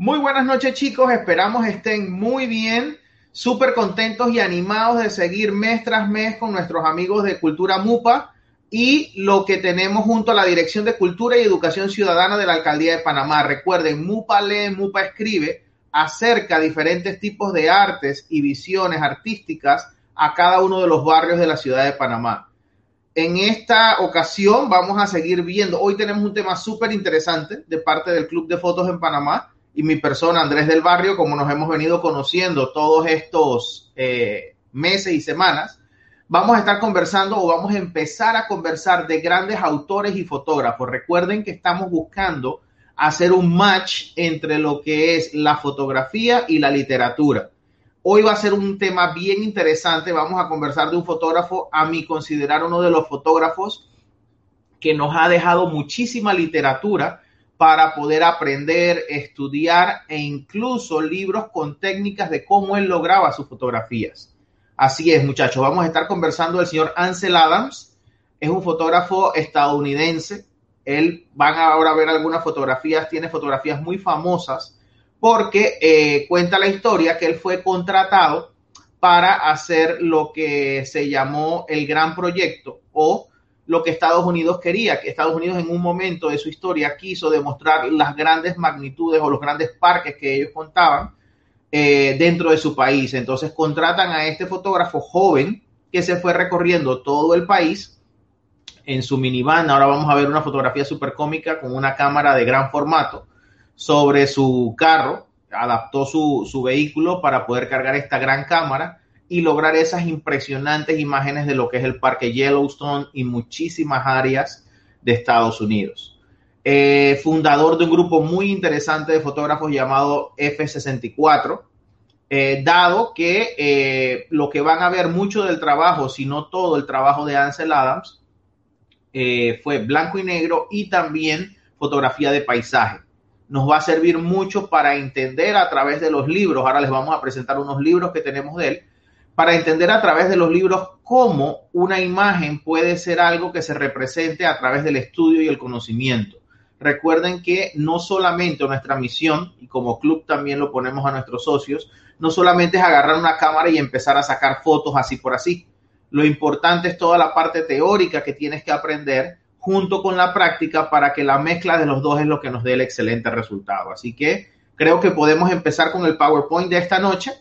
Muy buenas noches chicos, esperamos estén muy bien, súper contentos y animados de seguir mes tras mes con nuestros amigos de Cultura MUPA y lo que tenemos junto a la Dirección de Cultura y Educación Ciudadana de la Alcaldía de Panamá. Recuerden, MUPA lee, MUPA escribe, acerca diferentes tipos de artes y visiones artísticas a cada uno de los barrios de la ciudad de Panamá. En esta ocasión vamos a seguir viendo, hoy tenemos un tema súper interesante de parte del Club de Fotos en Panamá y mi persona Andrés del Barrio, como nos hemos venido conociendo todos estos eh, meses y semanas, vamos a estar conversando o vamos a empezar a conversar de grandes autores y fotógrafos. Recuerden que estamos buscando hacer un match entre lo que es la fotografía y la literatura. Hoy va a ser un tema bien interesante. Vamos a conversar de un fotógrafo, a mi considerar uno de los fotógrafos que nos ha dejado muchísima literatura para poder aprender, estudiar e incluso libros con técnicas de cómo él lograba sus fotografías. Así es, muchachos. Vamos a estar conversando del señor Ansel Adams. Es un fotógrafo estadounidense él van ahora a ver algunas fotografías, tiene fotografías muy famosas porque eh, cuenta la historia que él fue contratado para hacer lo que se llamó el gran proyecto o lo que Estados Unidos quería, que Estados Unidos en un momento de su historia quiso demostrar las grandes magnitudes o los grandes parques que ellos contaban eh, dentro de su país. Entonces contratan a este fotógrafo joven que se fue recorriendo todo el país en su minivan. Ahora vamos a ver una fotografía súper cómica con una cámara de gran formato sobre su carro. Adaptó su, su vehículo para poder cargar esta gran cámara y lograr esas impresionantes imágenes de lo que es el parque Yellowstone y muchísimas áreas de Estados Unidos. Eh, fundador de un grupo muy interesante de fotógrafos llamado F64, eh, dado que eh, lo que van a ver mucho del trabajo, si no todo el trabajo de Ansel Adams, fue blanco y negro y también fotografía de paisaje. Nos va a servir mucho para entender a través de los libros, ahora les vamos a presentar unos libros que tenemos de él, para entender a través de los libros cómo una imagen puede ser algo que se represente a través del estudio y el conocimiento. Recuerden que no solamente nuestra misión, y como club también lo ponemos a nuestros socios, no solamente es agarrar una cámara y empezar a sacar fotos así por así. Lo importante es toda la parte teórica que tienes que aprender junto con la práctica para que la mezcla de los dos es lo que nos dé el excelente resultado. Así que creo que podemos empezar con el PowerPoint de esta noche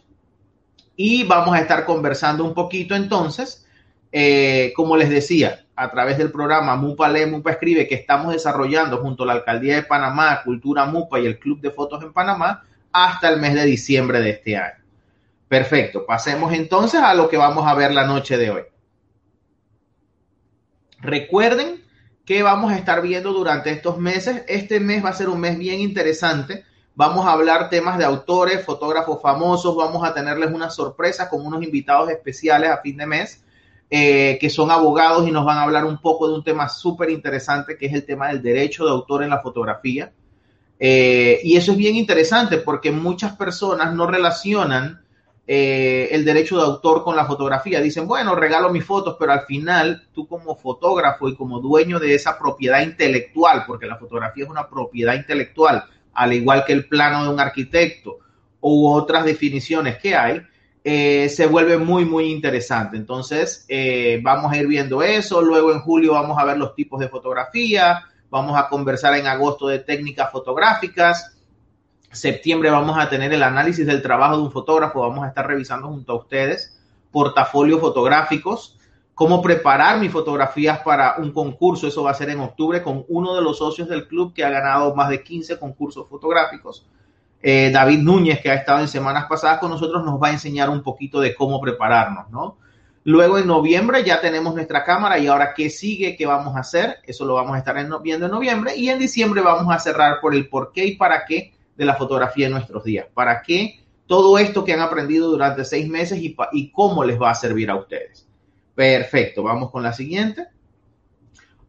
y vamos a estar conversando un poquito entonces, eh, como les decía, a través del programa MUPA Lee, MUPA Escribe que estamos desarrollando junto a la Alcaldía de Panamá, Cultura MUPA y el Club de Fotos en Panamá hasta el mes de diciembre de este año. Perfecto, pasemos entonces a lo que vamos a ver la noche de hoy. Recuerden que vamos a estar viendo durante estos meses. Este mes va a ser un mes bien interesante. Vamos a hablar temas de autores, fotógrafos famosos. Vamos a tenerles una sorpresa con unos invitados especiales a fin de mes, eh, que son abogados y nos van a hablar un poco de un tema súper interesante, que es el tema del derecho de autor en la fotografía. Eh, y eso es bien interesante porque muchas personas no relacionan eh, el derecho de autor con la fotografía. Dicen, bueno, regalo mis fotos, pero al final tú como fotógrafo y como dueño de esa propiedad intelectual, porque la fotografía es una propiedad intelectual, al igual que el plano de un arquitecto u otras definiciones que hay, eh, se vuelve muy, muy interesante. Entonces, eh, vamos a ir viendo eso. Luego en julio vamos a ver los tipos de fotografía. Vamos a conversar en agosto de técnicas fotográficas septiembre vamos a tener el análisis del trabajo de un fotógrafo, vamos a estar revisando junto a ustedes portafolios fotográficos, cómo preparar mis fotografías para un concurso, eso va a ser en octubre con uno de los socios del club que ha ganado más de 15 concursos fotográficos. Eh, David Núñez, que ha estado en semanas pasadas con nosotros, nos va a enseñar un poquito de cómo prepararnos, ¿no? Luego en noviembre ya tenemos nuestra cámara y ahora qué sigue, qué vamos a hacer, eso lo vamos a estar viendo en noviembre y en diciembre vamos a cerrar por el por qué y para qué de la fotografía en nuestros días. ¿Para qué todo esto que han aprendido durante seis meses y, y cómo les va a servir a ustedes? Perfecto, vamos con la siguiente.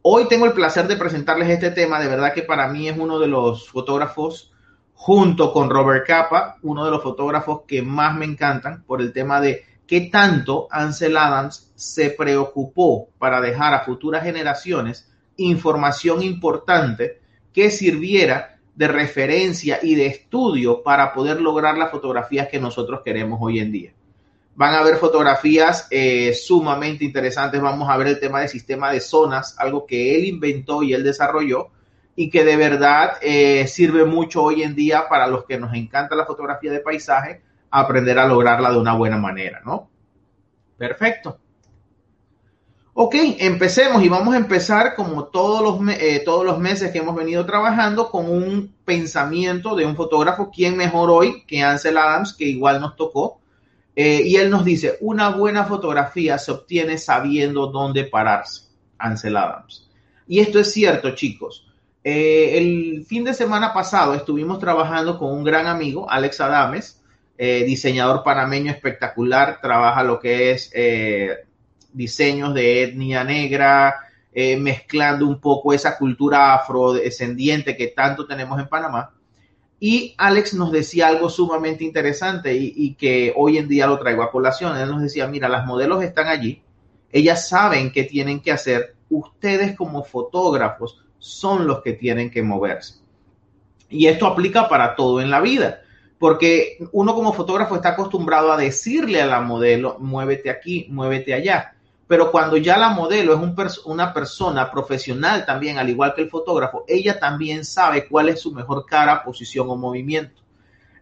Hoy tengo el placer de presentarles este tema, de verdad que para mí es uno de los fotógrafos, junto con Robert Capa, uno de los fotógrafos que más me encantan por el tema de qué tanto Ansel Adams se preocupó para dejar a futuras generaciones información importante que sirviera de referencia y de estudio para poder lograr las fotografías que nosotros queremos hoy en día. Van a ver fotografías eh, sumamente interesantes. Vamos a ver el tema del sistema de zonas, algo que él inventó y él desarrolló y que de verdad eh, sirve mucho hoy en día para los que nos encanta la fotografía de paisaje, aprender a lograrla de una buena manera, ¿no? Perfecto. Ok, empecemos y vamos a empezar como todos los, eh, todos los meses que hemos venido trabajando con un pensamiento de un fotógrafo, ¿quién mejor hoy que Ansel Adams, que igual nos tocó? Eh, y él nos dice, una buena fotografía se obtiene sabiendo dónde pararse, Ansel Adams. Y esto es cierto, chicos. Eh, el fin de semana pasado estuvimos trabajando con un gran amigo, Alex Adames, diseñador panameño espectacular, trabaja lo que es diseños de etnia negra, eh, mezclando un poco esa cultura afrodescendiente que tanto tenemos en Panamá. Y Alex nos decía algo sumamente interesante y, que hoy en día lo traigo a colación. Él nos decía, mira, las modelos están allí, ellas saben qué tienen que hacer, ustedes como fotógrafos son los que tienen que moverse. Y esto aplica para todo en la vida, porque uno como fotógrafo está acostumbrado a decirle a la modelo, muévete aquí, muévete allá pero cuando ya la modelo es un una persona profesional también, al igual que el fotógrafo, ella también sabe cuál es su mejor cara, posición o movimiento.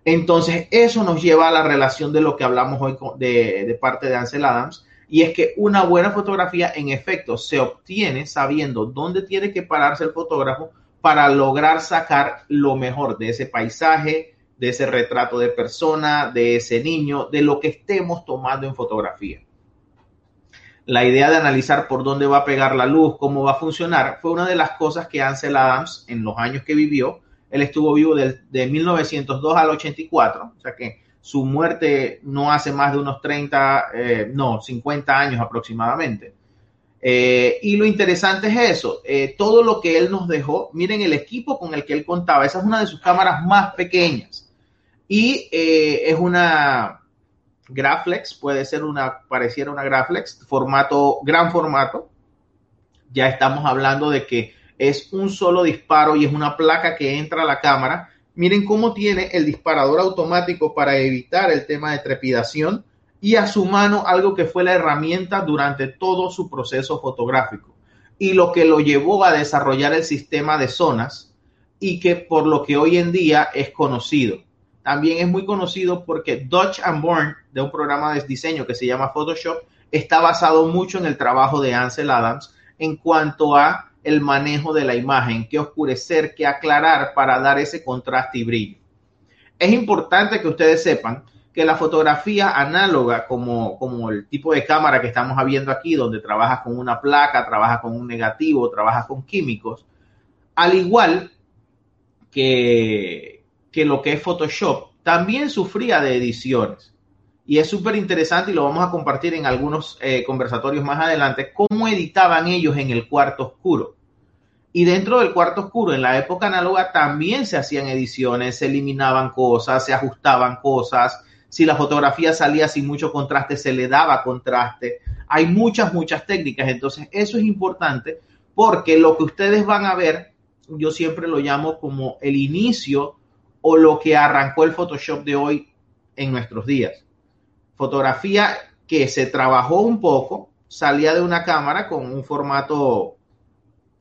Entonces, eso nos lleva a la relación de lo que hablamos hoy de, de parte de Ansel Adams, y es que una buena fotografía en efecto se obtiene sabiendo dónde tiene que pararse el fotógrafo para lograr sacar lo mejor de ese paisaje, de ese retrato de persona, de ese niño, de lo que estemos tomando en fotografía la idea de analizar por dónde va a pegar la luz, cómo va a funcionar, fue una de las cosas que Ansel Adams, en los años que vivió, él estuvo vivo de, de 1902 al 84, o sea que su muerte no hace más de unos 30, eh, no, 50 años aproximadamente. Eh, y lo interesante es eso, eh, todo lo que él nos dejó, miren el equipo con el que él contaba, esa es una de sus cámaras más pequeñas y es una, Graflex, puede ser una, pareciera una Graflex, formato, gran formato. Ya estamos hablando de que es un solo disparo y es una placa que entra a la cámara. Miren cómo tiene el disparador automático para evitar el tema de trepidación y a su mano algo que fue la herramienta durante todo su proceso fotográfico y lo que lo llevó a desarrollar el sistema de zonas y que por lo que hoy en día es conocido también es muy conocido porque Dutch and Born, de un programa de diseño que se llama Photoshop, está basado mucho en el trabajo de Ansel Adams en cuanto a el manejo de la imagen, qué oscurecer, qué aclarar para dar ese contraste y brillo. Es importante que ustedes sepan que la fotografía análoga, como, como el tipo de cámara que estamos viendo aquí, donde trabaja con una placa, trabaja con un negativo, trabaja con químicos, al igual que, que lo que es Photoshop también sufría de ediciones. Y es súper interesante y lo vamos a compartir en algunos eh, conversatorios más adelante, cómo editaban ellos en el cuarto oscuro. Y dentro del cuarto oscuro, en la época análoga, también se hacían ediciones, se eliminaban cosas, se ajustaban cosas. Si la fotografía salía sin mucho contraste, se le daba contraste. Hay muchas, muchas técnicas. Entonces, eso es importante porque lo que ustedes van a ver, yo siempre lo llamo como el inicio o lo que arrancó el Photoshop de hoy en nuestros días. Fotografía que se trabajó un poco, salía de una cámara con un formato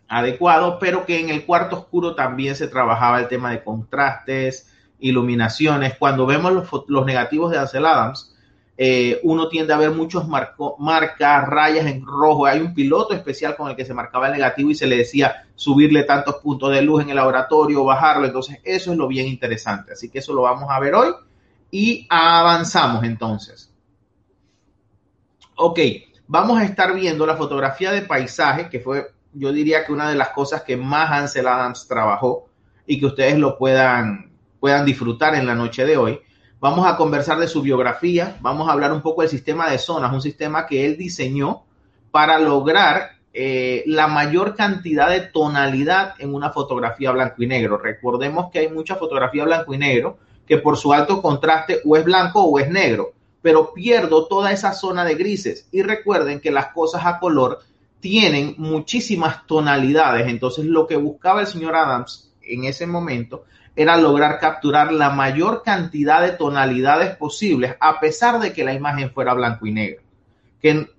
adecuado, pero que en el cuarto oscuro también se trabajaba el tema de contrastes, iluminaciones. Cuando vemos los, negativos de Ansel Adams, eh, uno tiende a ver muchos marcas, rayas en rojo. Hay un piloto especial con el que se marcaba el negativo y se le decía subirle tantos puntos de luz en el laboratorio, bajarlo. Entonces, eso es lo bien interesante. Así que eso lo vamos a ver hoy y avanzamos entonces. Ok, vamos a estar viendo la fotografía de paisaje, que fue, yo diría que una de las cosas que más Ansel Adams trabajó y que ustedes lo puedan, puedan disfrutar en la noche de hoy. Vamos a conversar de su biografía, vamos a hablar un poco del sistema de zonas, un sistema que él diseñó para lograr eh, la mayor cantidad de tonalidad en una fotografía blanco y negro. Recordemos que hay mucha fotografía blanco y negro que por su alto contraste o es blanco o es negro, pero pierdo toda esa zona de grises. Y recuerden que las cosas a color tienen muchísimas tonalidades. Entonces lo que buscaba el señor Adams en ese momento era lograr capturar la mayor cantidad de tonalidades posibles, a pesar de que la imagen fuera blanco y negro.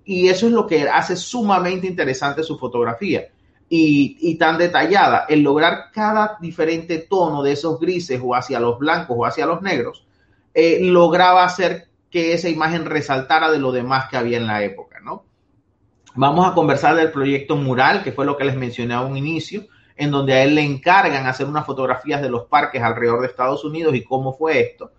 y eso es lo que hace sumamente interesante su fotografía y, tan detallada, el lograr cada diferente tono de esos grises o hacia los blancos o hacia los negros, eh, lograba hacer que esa imagen resaltara de lo demás que había en la época, ¿no? Vamos a conversar del proyecto Mural, que fue lo que les mencioné a un inicio, en donde a él le encargan hacer unas fotografías de los parques alrededor de Estados Unidos y cómo fue esto.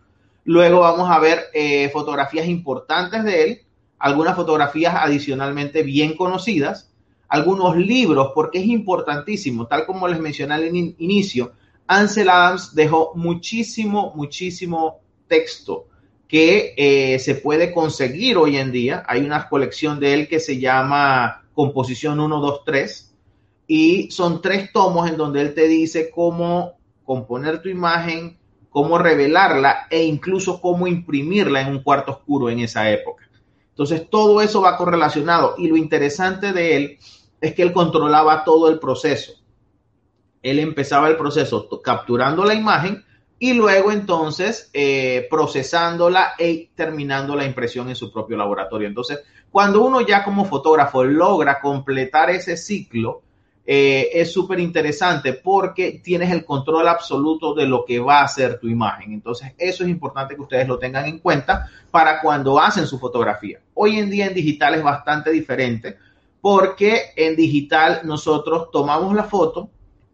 Luego vamos a ver eh, fotografías importantes de él, algunas fotografías adicionalmente bien conocidas, algunos libros, porque es importantísimo, tal como les mencioné al inicio, Ansel Adams dejó muchísimo, muchísimo texto que eh, se puede conseguir hoy en día. Hay una colección de él que se llama Composición 1, 2, 3 y son tres tomos en donde él te dice cómo componer tu imagen, cómo revelarla e incluso cómo imprimirla en un cuarto oscuro en esa época. Entonces todo eso va correlacionado y lo interesante de él es que él controlaba todo el proceso. Él empezaba el proceso capturando la imagen y luego entonces eh, procesándola y terminando la impresión en su propio laboratorio. Entonces, cuando uno ya como fotógrafo logra completar ese ciclo, eh, es súper interesante porque tienes el control absoluto de lo que va a ser tu imagen. Entonces, eso es importante que ustedes lo tengan en cuenta para cuando hacen su fotografía. Hoy en día en digital es bastante diferente porque en digital nosotros tomamos la foto,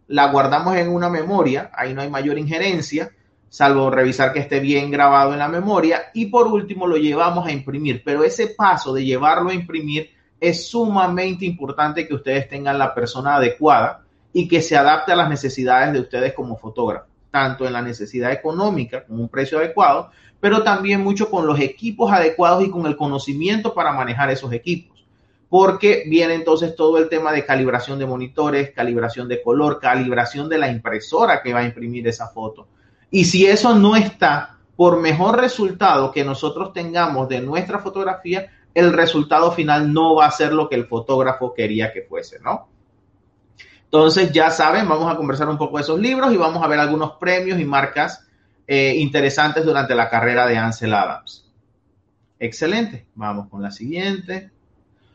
la guardamos en una memoria, ahí no hay mayor injerencia, salvo revisar que esté bien grabado en la memoria, y por último lo llevamos a imprimir. Pero ese paso de llevarlo a imprimir es sumamente importante que ustedes tengan la persona adecuada y que se adapte a las necesidades de ustedes como fotógrafos, tanto en la necesidad económica, con un precio adecuado, pero también mucho con los equipos adecuados y con el conocimiento para manejar esos equipos porque viene entonces todo el tema de calibración de monitores, calibración de color, calibración de la impresora que va a imprimir esa foto. Y si eso no está, por mejor resultado que nosotros tengamos de nuestra fotografía, el resultado final no va a ser lo que el fotógrafo quería que fuese, ¿no? Entonces, ya saben, vamos a conversar un poco de esos libros y vamos a ver algunos premios y marcas eh, interesantes durante la carrera de Ansel Adams. Excelente. Vamos con la siguiente.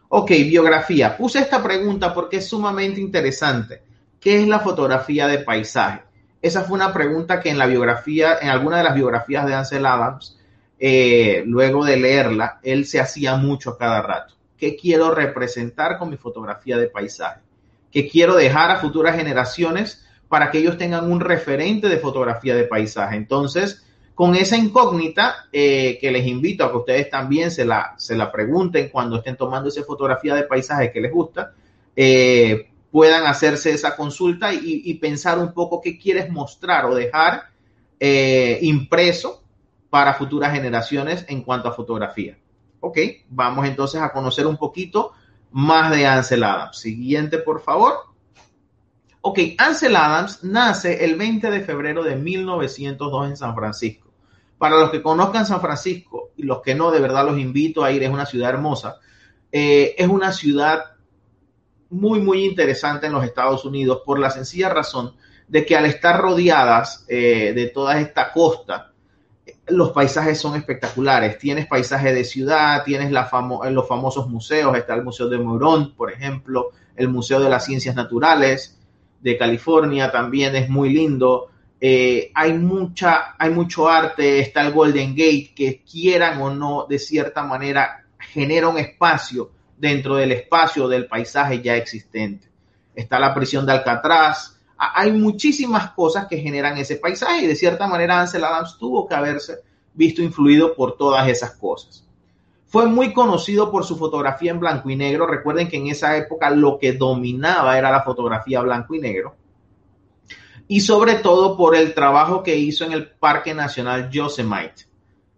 Ok, biografía. Puse esta pregunta porque es sumamente interesante. ¿Qué es la fotografía de paisaje? Esa fue una pregunta que en la biografía, en alguna de las biografías de Ansel Adams, eh, luego de leerla, él se hacía mucho a cada rato. ¿Qué quiero representar con mi fotografía de paisaje? ¿Qué quiero dejar a futuras generaciones para que ellos tengan un referente de fotografía de paisaje? Entonces, con esa incógnita eh, que les invito a que ustedes también se la, se la pregunten cuando estén tomando esa fotografía de paisaje que les gusta, eh, puedan hacerse esa consulta y, pensar un poco qué quieres mostrar o dejar impreso para futuras generaciones en cuanto a fotografía. Ok, vamos entonces a conocer un poquito más de Ansel Adams. Siguiente, por favor. Ok, Ansel Adams nace el 20 de febrero de 1902 en San Francisco. Para los que conozcan San Francisco y los que no, de verdad los invito a ir, es una ciudad hermosa. Eh, es una ciudad muy, muy interesante en los Estados Unidos por la sencilla razón de que al estar rodeadas eh, de toda esta costa, los paisajes son espectaculares. Tienes paisaje de ciudad, tienes la los famosos museos, está el Museo de Morón, por ejemplo, el Museo de las Ciencias Naturales de California también es muy lindo. Eh, hay, mucha, hay mucho arte, está el Golden Gate, que quieran o no, de cierta manera, genera un espacio dentro del espacio del paisaje ya existente. Está la prisión de Alcatraz, hay muchísimas cosas que generan ese paisaje y de cierta manera Ansel Adams tuvo que haberse visto influido por todas esas cosas. Fue muy conocido por su fotografía en blanco y negro. Recuerden que en esa época lo que dominaba era la fotografía blanco y negro y sobre todo por el trabajo que hizo en el Parque Nacional Yosemite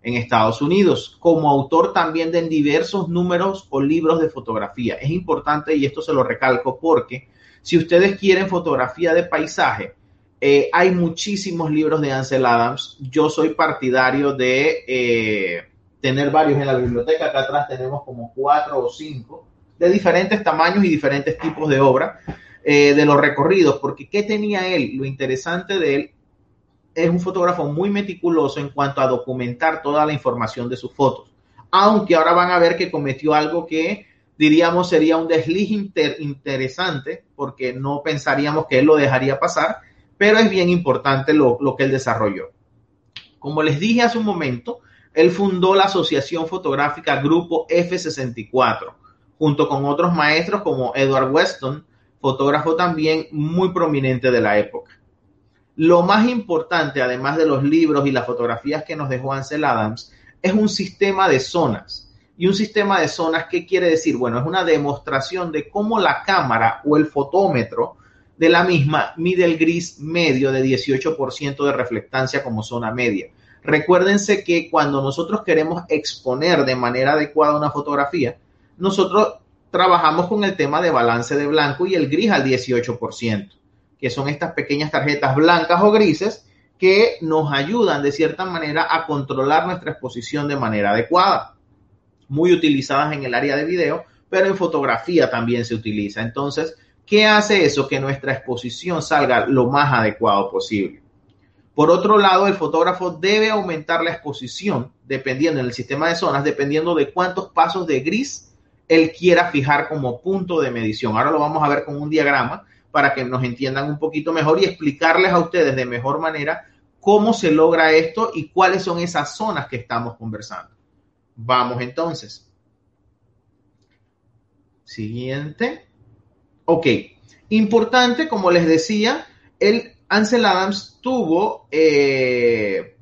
en Estados Unidos, como autor también de diversos números o libros de fotografía. Es importante y esto se lo recalco porque si ustedes quieren fotografía de paisaje, eh, hay muchísimos libros de Ansel Adams. Yo soy partidario de eh, tener varios en la biblioteca. Acá atrás tenemos como cuatro o cinco de diferentes tamaños y diferentes tipos de obra. Eh, de los recorridos, porque ¿qué tenía él? Lo interesante de él es un fotógrafo muy meticuloso en cuanto a documentar toda la información de sus fotos. Aunque ahora van a ver que cometió algo que diríamos sería un desliz interesante, porque no pensaríamos que él lo dejaría pasar, pero es bien importante lo, lo que él desarrolló. Como les dije hace un momento, él fundó la Asociación Fotográfica Grupo F64, junto con otros maestros como Edward Weston, fotógrafo también muy prominente de la época. Lo más importante, además de los libros y las fotografías que nos dejó Ansel Adams, es un sistema de zonas. Y un sistema de zonas, ¿qué quiere decir? Bueno, es una demostración de cómo la cámara o el fotómetro de la misma mide el gris medio de 18% de reflectancia como zona media. Recuérdense que cuando nosotros queremos exponer de manera adecuada una fotografía, nosotros trabajamos con el tema de balance de blanco y el gris al 18%, que son estas pequeñas tarjetas blancas o grises que nos ayudan de cierta manera a controlar nuestra exposición de manera adecuada. Muy utilizadas en el área de video, pero en fotografía también se utiliza. Entonces, ¿qué hace eso? Que nuestra exposición salga lo más adecuado posible. Por otro lado, el fotógrafo debe aumentar la exposición dependiendo en el sistema de zonas, dependiendo de cuántos pasos de gris él quiera fijar como punto de medición. Ahora lo vamos a ver con un diagrama para que nos entiendan un poquito mejor y explicarles a ustedes de mejor manera cómo se logra esto y cuáles son esas zonas que estamos conversando. Vamos entonces. Siguiente. Ok. Importante, como les decía, el Ansel Adams tuvo eh,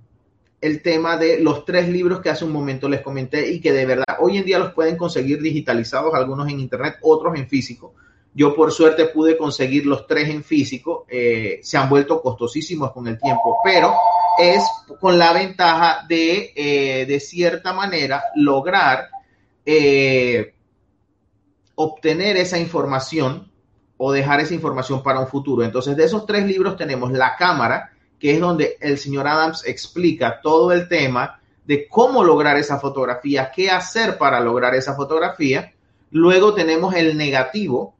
el tema de los tres libros que hace un momento les comenté y que de verdad hoy en día los pueden conseguir digitalizados, algunos en internet, otros en físico. Yo por suerte pude conseguir los tres en físico, eh, se han vuelto costosísimos con el tiempo, pero es con la ventaja de, eh, de cierta manera, lograr eh, obtener esa información o dejar esa información para un futuro. Entonces, de esos tres libros tenemos La Cámara, que es donde el señor Adams explica todo el tema de cómo lograr esa fotografía, qué hacer para lograr esa fotografía. Luego tenemos el negativo.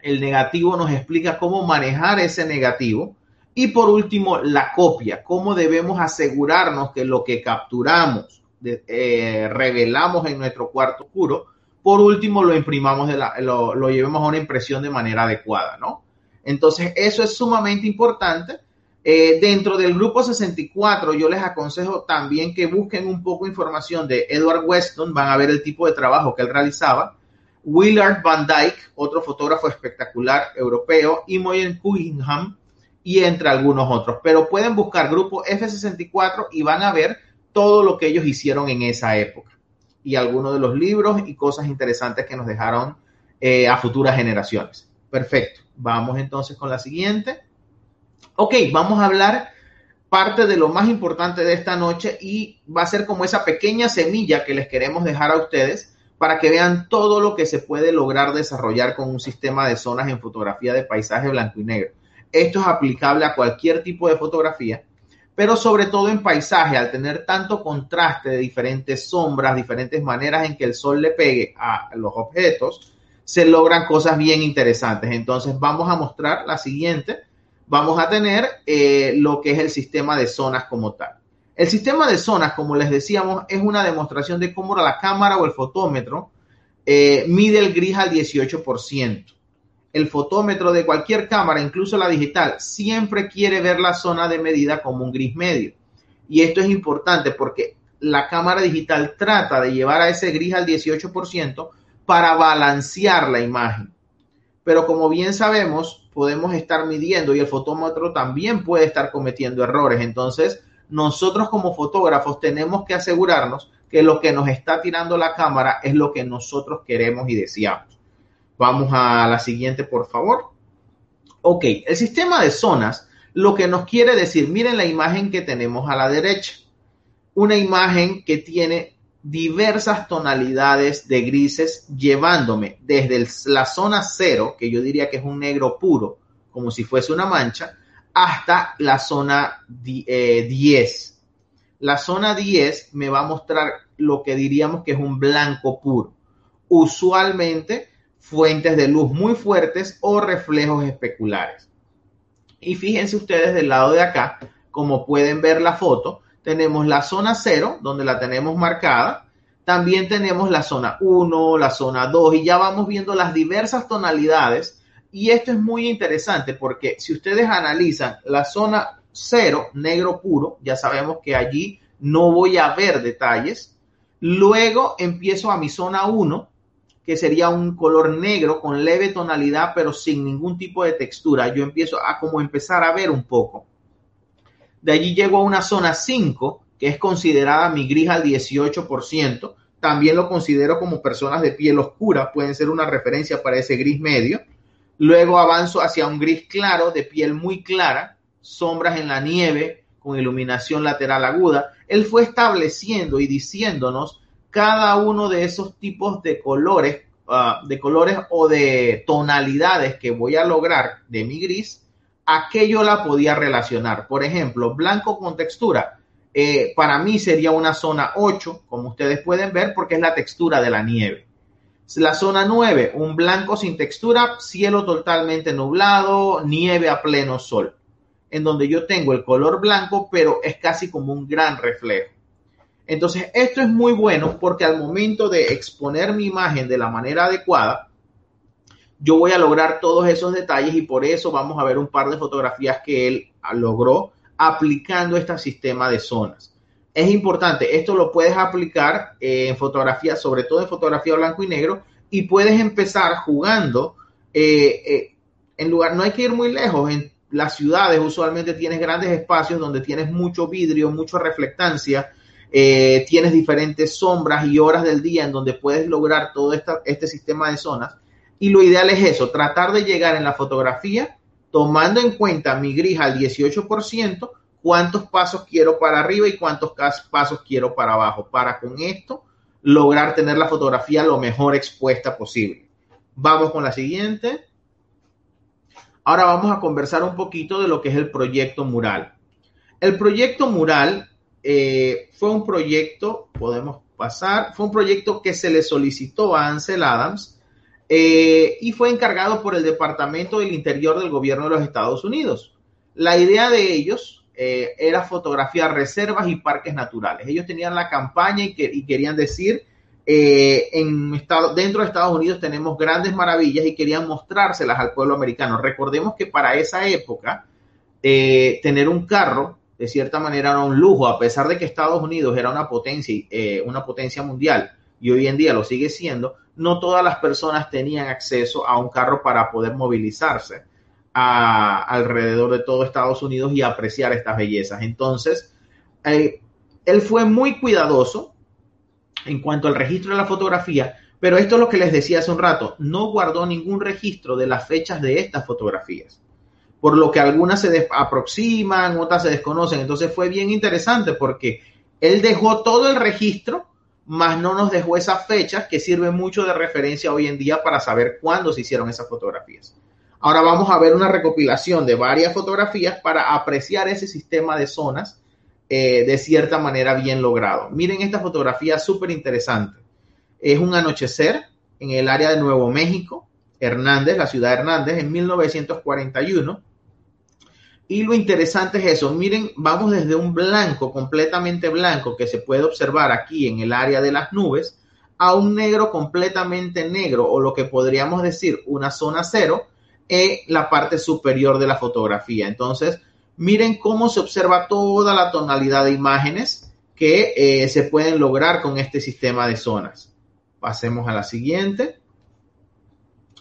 El negativo nos explica cómo manejar ese negativo. Y por último, la copia, cómo debemos asegurarnos que lo que capturamos, eh, revelamos en nuestro cuarto oscuro, por último lo imprimamos, de la, lo, llevemos a una impresión de manera adecuada, ¿no? Entonces, eso es sumamente importante eh, dentro del grupo 64, yo les aconsejo también que busquen un poco información de Edward Weston, van a ver el tipo de trabajo que él realizaba. Willard Van Dyke, otro fotógrafo espectacular europeo, y Moyen Cunningham, y entre algunos otros. Pero pueden buscar grupo F64 y van a ver todo lo que ellos hicieron en esa época. Y algunos de los libros y cosas interesantes que nos dejaron eh, a futuras generaciones. Perfecto. Vamos entonces con la siguiente. Ok, vamos a hablar parte de lo más importante de esta noche y va a ser como esa pequeña semilla que les queremos dejar a ustedes para que vean todo lo que se puede lograr desarrollar con un sistema de zonas en fotografía de paisaje blanco y negro. Esto es aplicable a cualquier tipo de fotografía, pero sobre todo en paisaje, al tener tanto contraste de diferentes sombras, diferentes maneras en que el sol le pegue a los objetos, se logran cosas bien interesantes. Entonces vamos a mostrar la siguiente vamos a tener eh, lo que es el sistema de zonas como tal. El sistema de zonas, como les decíamos, es una demostración de cómo la cámara o el fotómetro eh, mide el gris al 18%. El fotómetro de cualquier cámara, incluso la digital, siempre quiere ver la zona de medida como un gris medio. Y esto es importante porque la cámara digital trata de llevar a ese gris al 18% para balancear la imagen. Pero como bien sabemos, podemos estar midiendo y el fotómetro también puede estar cometiendo errores. Entonces, nosotros como fotógrafos tenemos que asegurarnos que lo que nos está tirando la cámara es lo que nosotros queremos y deseamos. Vamos a la siguiente, por favor. Ok, el sistema de zonas lo que nos quiere decir, miren la imagen que tenemos a la derecha. Una imagen que tiene diversas tonalidades de grises llevándome desde la zona cero, que yo diría que es un negro puro, como si fuese una mancha, hasta la zona 10. Eh, la zona 10 me va a mostrar lo que diríamos que es un blanco puro. Usualmente fuentes de luz muy fuertes o reflejos especulares. Y fíjense ustedes del lado de acá, como pueden ver la foto, tenemos la zona 0, donde la tenemos marcada. También tenemos la zona 1, la zona 2 y ya vamos viendo las diversas tonalidades. Y esto es muy interesante porque si ustedes analizan la zona 0, negro puro, ya sabemos que allí no voy a ver detalles. Luego empiezo a mi zona 1, que sería un color negro con leve tonalidad, pero sin ningún tipo de textura. Yo empiezo a como empezar a ver un poco. De allí llego a una zona 5, que es considerada mi gris al 18%. También lo considero como personas de piel oscura, pueden ser una referencia para ese gris medio. Luego avanzo hacia un gris claro, de piel muy clara, sombras en la nieve, con iluminación lateral aguda. Él fue estableciendo y diciéndonos cada uno de esos tipos de colores, uh, de colores o de tonalidades que voy a lograr de mi gris, a qué yo la podía relacionar. Por ejemplo, blanco con textura. Eh, para mí sería una zona 8, como ustedes pueden ver, porque es la textura de la nieve. La zona 9, un blanco sin textura, cielo totalmente nublado, nieve a pleno sol, en donde yo tengo el color blanco, pero es casi como un gran reflejo. Entonces, esto es muy bueno porque al momento de exponer mi imagen de la manera adecuada, yo voy a lograr todos esos detalles y por eso vamos a ver un par de fotografías que él logró aplicando este sistema de zonas. Es importante, esto lo puedes aplicar en fotografía, sobre todo en fotografía blanco y negro, y puedes empezar jugando eh, eh, en lugar, no hay que ir muy lejos, en las ciudades usualmente tienes grandes espacios donde tienes mucho vidrio, mucha reflectancia, eh, tienes diferentes sombras y horas del día en donde puedes lograr todo este sistema de zonas. Y lo ideal es eso, tratar de llegar en la fotografía tomando en cuenta mi gris al 18%, cuántos pasos quiero para arriba y cuántos pasos quiero para abajo, para con esto lograr tener la fotografía lo mejor expuesta posible. Vamos con la siguiente. Ahora vamos a conversar un poquito de lo que es el proyecto mural. El proyecto mural eh, fue un proyecto, podemos pasar, fue un proyecto que se le solicitó a Ansel Adams eh, y fue encargado por el Departamento del Interior del Gobierno de los Estados Unidos. La idea de ellos eh, era fotografiar reservas y parques naturales. Ellos tenían la campaña y, querían decir, en dentro de Estados Unidos tenemos grandes maravillas y querían mostrárselas al pueblo americano. Recordemos que para esa época, tener un carro de cierta manera era un lujo, a pesar de que Estados Unidos era una potencia, eh, una potencia mundial y hoy en día lo sigue siendo, no todas las personas tenían acceso a un carro para poder movilizarse alrededor de todo Estados Unidos y apreciar estas bellezas. Entonces, eh, él fue muy cuidadoso en cuanto al registro de la fotografía, pero esto es lo que les decía hace un rato, no guardó ningún registro de las fechas de estas fotografías por lo que algunas se aproximan, otras se desconocen. Entonces fue bien interesante porque él dejó todo el registro, más no nos dejó esas fechas que sirven mucho de referencia hoy en día para saber cuándo se hicieron esas fotografías. Ahora vamos a ver una recopilación de varias fotografías para apreciar ese sistema de zonas eh, de cierta manera bien logrado. Miren esta fotografía súper interesante. Es un anochecer en el área de Nuevo México, Hernández, la ciudad de Hernández, en 1941 y lo interesante es eso, miren, vamos desde un blanco, completamente blanco, que se puede observar aquí en el área de las nubes, a un negro completamente negro, o lo que podríamos decir una zona cero, en la parte superior de la fotografía. Entonces, miren cómo se observa toda la tonalidad de imágenes que eh, se pueden lograr con este sistema de zonas. Pasemos a la siguiente.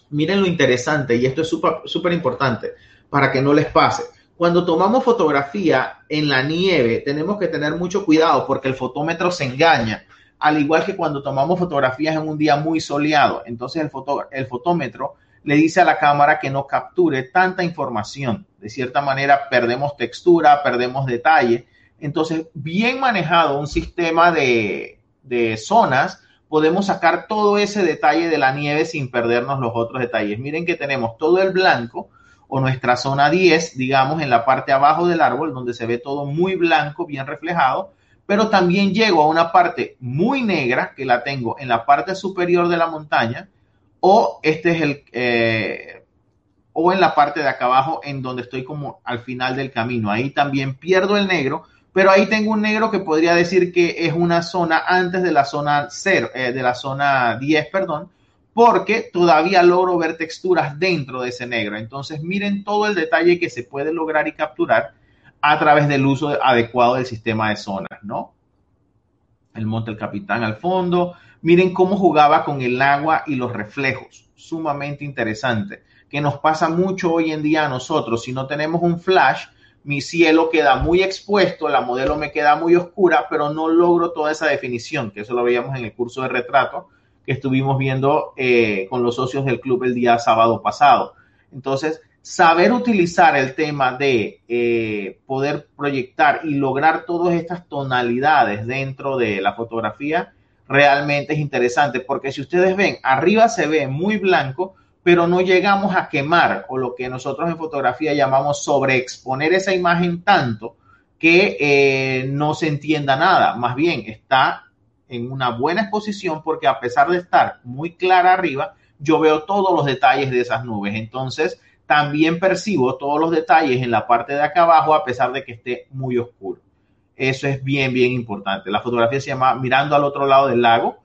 Miren lo interesante, y esto es súper importante para que no les pase cuando tomamos fotografía en la nieve, tenemos que tener mucho cuidado porque el fotómetro se engaña, al igual que cuando tomamos fotografías en un día muy soleado. Entonces el, el fotómetro le dice a la cámara que no capture tanta información. De cierta manera, perdemos textura, perdemos detalle. Entonces, bien manejado un sistema de, de zonas, podemos sacar todo ese detalle de la nieve sin perdernos los otros detalles. Miren que tenemos todo el blanco, o nuestra zona 10, digamos, en la parte abajo del árbol, donde se ve todo muy blanco, bien reflejado, pero también llego a una parte muy negra, que la tengo en la parte superior de la montaña, o este es el, eh, o en la parte de acá abajo en donde estoy como al final del camino. Ahí también pierdo el negro, pero ahí tengo un negro que podría decir que es una zona antes de la zona 0, eh, de la zona 10, perdón, porque todavía logro ver texturas dentro de ese negro. Entonces miren todo el detalle que se puede lograr y capturar a través del uso adecuado del sistema de zonas, ¿no? El monte del capitán al fondo. Miren cómo jugaba con el agua y los reflejos. Sumamente interesante. Que nos pasa mucho hoy en día a nosotros. Si no tenemos un flash, mi cielo queda muy expuesto, la modelo me queda muy oscura, pero no logro toda esa definición, que eso lo veíamos en el curso de retrato que estuvimos viendo eh, con los socios del club el día sábado pasado. Entonces, saber utilizar el tema de eh, poder proyectar y lograr todas estas tonalidades dentro de la fotografía realmente es interesante porque si ustedes ven, arriba se ve muy blanco, pero no llegamos a quemar o lo que nosotros en fotografía llamamos sobreexponer esa imagen tanto que eh, no se entienda nada. Más bien está en una buena exposición porque a pesar de estar muy clara arriba, yo veo todos los detalles de esas nubes. Entonces, también percibo todos los detalles en la parte de acá abajo a pesar de que esté muy oscuro. Eso es bien, bien importante. La fotografía se llama Mirando al otro lado del lago,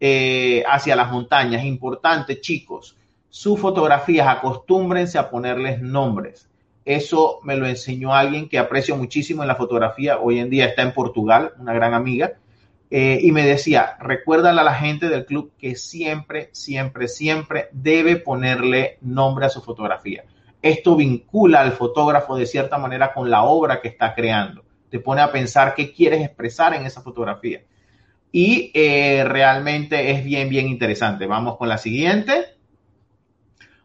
eh, hacia las montañas. Importante, chicos, sus fotografías acostúmbrense a ponerles nombres. Eso me lo enseñó alguien que aprecio muchísimo en la fotografía. Hoy en día está en Portugal, una gran amiga. Eh, y me decía, recuérdale a la gente del club que siempre, siempre, siempre debe ponerle nombre a su fotografía. Esto vincula al fotógrafo de cierta manera con la obra que está creando. Te pone a pensar qué quieres expresar en esa fotografía. Y eh, realmente es bien, bien interesante. Vamos con la siguiente.